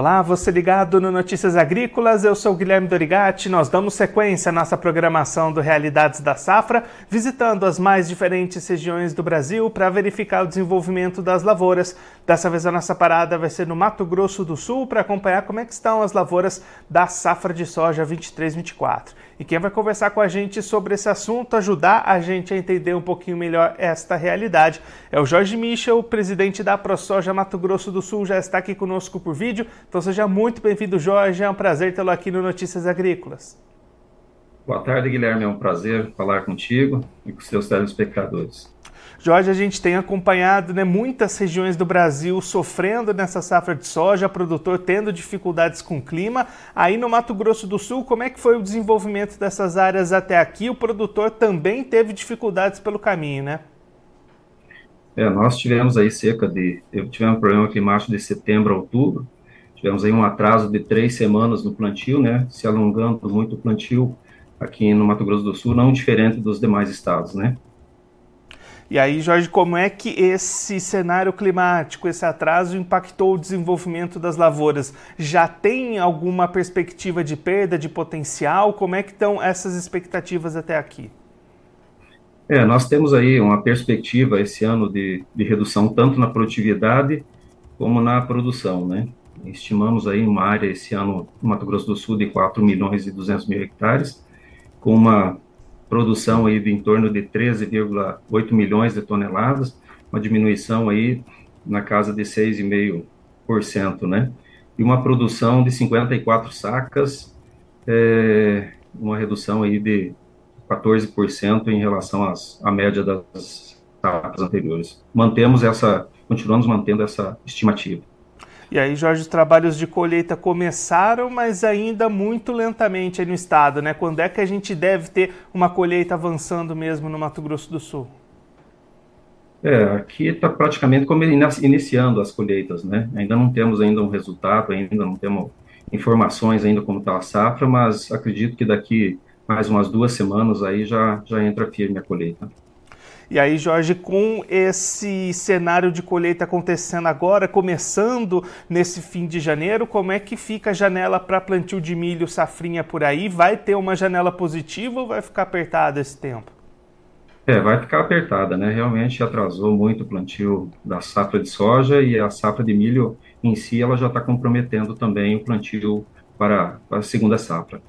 Olá, você ligado no Notícias Agrícolas, eu sou Guilherme Dorigati. Nós damos sequência à nossa programação do Realidades da Safra, visitando as mais diferentes regiões do Brasil para verificar o desenvolvimento das lavouras. Dessa vez a nossa parada vai ser no Mato Grosso do Sul para acompanhar como é que estão as lavouras da safra de soja 23-24. E quem vai conversar com a gente sobre esse assunto, ajudar a gente a entender um pouquinho melhor esta realidade, é o Jorge Michel, presidente da ProSoja Mato Grosso do Sul, já está aqui conosco por vídeo. Então seja muito bem-vindo, Jorge. É um prazer tê-lo aqui no Notícias Agrícolas. Boa tarde, Guilherme. É um prazer falar contigo e com seus telespectadores. Jorge, a gente tem acompanhado né, muitas regiões do Brasil sofrendo nessa safra de soja, produtor tendo dificuldades com o clima. Aí no Mato Grosso do Sul, como é que foi o desenvolvimento dessas áreas até aqui? O produtor também teve dificuldades pelo caminho, né? É, nós tivemos aí cerca de, tivemos um problema climático de setembro a outubro, tivemos aí um atraso de três semanas no plantio, né, se alongando muito o plantio aqui no Mato Grosso do Sul, não diferente dos demais estados, né. E aí, Jorge, como é que esse cenário climático, esse atraso impactou o desenvolvimento das lavouras? Já tem alguma perspectiva de perda de potencial? Como é que estão essas expectativas até aqui? É, nós temos aí uma perspectiva esse ano de, de redução tanto na produtividade como na produção, né? Estimamos aí uma área esse ano no Mato Grosso do Sul de 4 milhões e 200 mil hectares, com uma produção aí de em torno de 13,8 milhões de toneladas, uma diminuição aí na casa de 6,5%, né? E uma produção de 54 sacas, é, uma redução aí de 14% em relação às, à média das sacas anteriores. Mantemos essa, continuamos mantendo essa estimativa. E aí, Jorge, os trabalhos de colheita começaram, mas ainda muito lentamente aí no estado, né? Quando é que a gente deve ter uma colheita avançando mesmo no Mato Grosso do Sul? É, aqui está praticamente iniciando as colheitas, né? Ainda não temos ainda um resultado, ainda não temos informações ainda como está a safra, mas acredito que daqui mais umas duas semanas aí já, já entra firme a colheita. E aí, Jorge, com esse cenário de colheita acontecendo agora, começando nesse fim de janeiro, como é que fica a janela para plantio de milho safrinha por aí? Vai ter uma janela positiva ou vai ficar apertada esse tempo? É, vai ficar apertada, né? Realmente atrasou muito o plantio da safra de soja e a safra de milho em si ela já está comprometendo também o plantio para, para a segunda safra.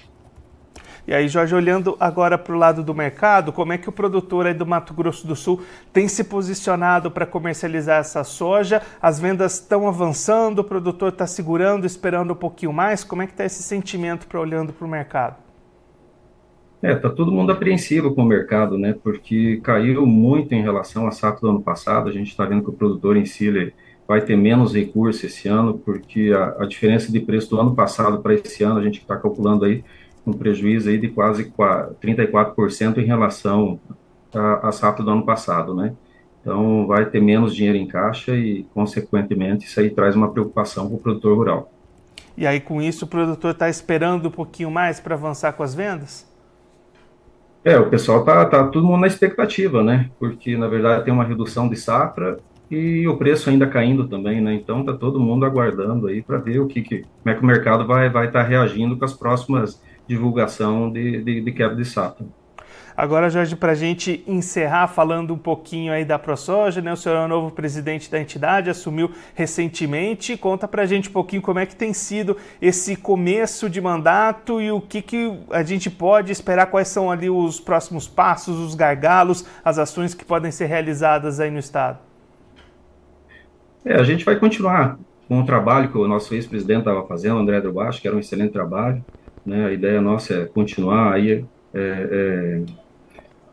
E aí, Jorge, olhando agora para o lado do mercado, como é que o produtor aí do Mato Grosso do Sul tem se posicionado para comercializar essa soja? As vendas estão avançando, o produtor está segurando, esperando um pouquinho mais? Como é que está esse sentimento para olhando para o mercado? É, tá todo mundo apreensivo com o mercado, né? Porque caiu muito em relação à safra do ano passado. A gente está vendo que o produtor em si ele vai ter menos recurso esse ano, porque a, a diferença de preço do ano passado para esse ano, a gente está calculando aí, um prejuízo aí de quase 34% em relação à, à safra do ano passado, né? Então, vai ter menos dinheiro em caixa e, consequentemente, isso aí traz uma preocupação para o produtor rural. E aí, com isso, o produtor está esperando um pouquinho mais para avançar com as vendas? É, o pessoal tá, tá todo mundo na expectativa, né? Porque, na verdade, tem uma redução de safra e o preço ainda caindo também, né? Então, tá todo mundo aguardando aí para ver o que, que, como é que o mercado vai vai estar tá reagindo com as próximas divulgação de, de, de quebra de safra. Agora, Jorge, para a gente encerrar falando um pouquinho aí da ProSoja, né? O senhor é o novo presidente da entidade, assumiu recentemente. Conta para a gente um pouquinho como é que tem sido esse começo de mandato e o que, que a gente pode esperar, quais são ali os próximos passos, os gargalos, as ações que podem ser realizadas aí no Estado. É, a gente vai continuar com o trabalho que o nosso ex-presidente estava fazendo, André Drobacho, que era um excelente trabalho. Né? A ideia nossa é continuar aí, é, é,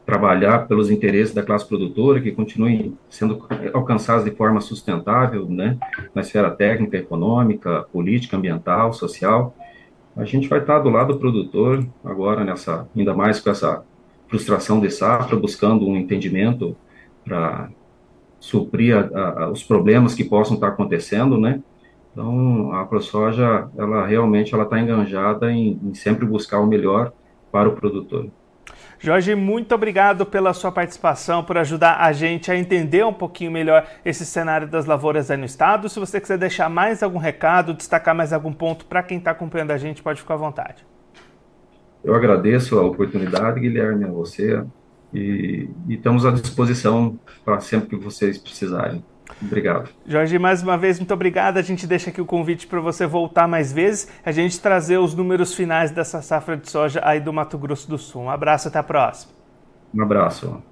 trabalhar pelos interesses da classe produtora, que continuem sendo alcançados de forma sustentável, né? na esfera técnica, econômica, política, ambiental, social. A gente vai estar do lado do produtor agora, nessa, ainda mais com essa frustração de safra, buscando um entendimento para suprir a, a, os problemas que possam estar acontecendo, né? Então, a ProSoja, ela realmente ela está enganjada em, em sempre buscar o melhor para o produtor. Jorge, muito obrigado pela sua participação, por ajudar a gente a entender um pouquinho melhor esse cenário das lavouras aí no estado. Se você quiser deixar mais algum recado, destacar mais algum ponto para quem está acompanhando a gente, pode ficar à vontade. Eu agradeço a oportunidade, Guilherme, a você, e, e estamos à disposição para sempre que vocês precisarem. Obrigado. Jorge, mais uma vez, muito obrigado. A gente deixa aqui o convite para você voltar mais vezes, a gente trazer os números finais dessa safra de soja aí do Mato Grosso do Sul. Um abraço, até a próxima. Um abraço.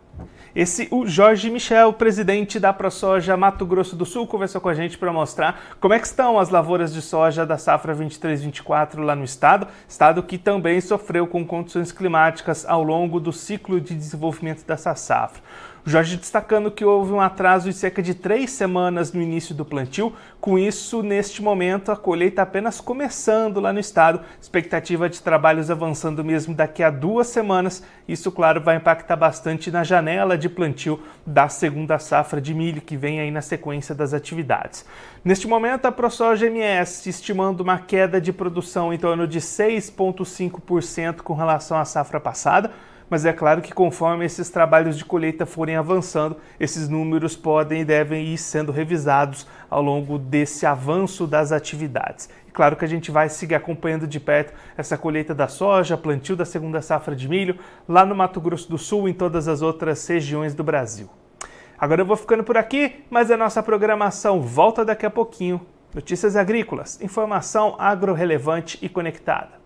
Esse, o Jorge Michel, presidente da ProSoja Mato Grosso do Sul, conversou com a gente para mostrar como é que estão as lavouras de soja da safra 23-24 lá no estado, estado que também sofreu com condições climáticas ao longo do ciclo de desenvolvimento dessa safra. Jorge destacando que houve um atraso de cerca de três semanas no início do plantio. Com isso, neste momento, a colheita apenas começando lá no estado. Expectativa de trabalhos avançando mesmo daqui a duas semanas. Isso, claro, vai impactar bastante na janela de plantio da segunda safra de milho que vem aí na sequência das atividades. Neste momento, a ProSoja MS estimando uma queda de produção em torno de 6,5% com relação à safra passada mas é claro que conforme esses trabalhos de colheita forem avançando, esses números podem e devem ir sendo revisados ao longo desse avanço das atividades. E claro que a gente vai seguir acompanhando de perto essa colheita da soja, plantio da segunda safra de milho, lá no Mato Grosso do Sul e em todas as outras regiões do Brasil. Agora eu vou ficando por aqui, mas a nossa programação volta daqui a pouquinho. Notícias agrícolas, informação agro-relevante e conectada.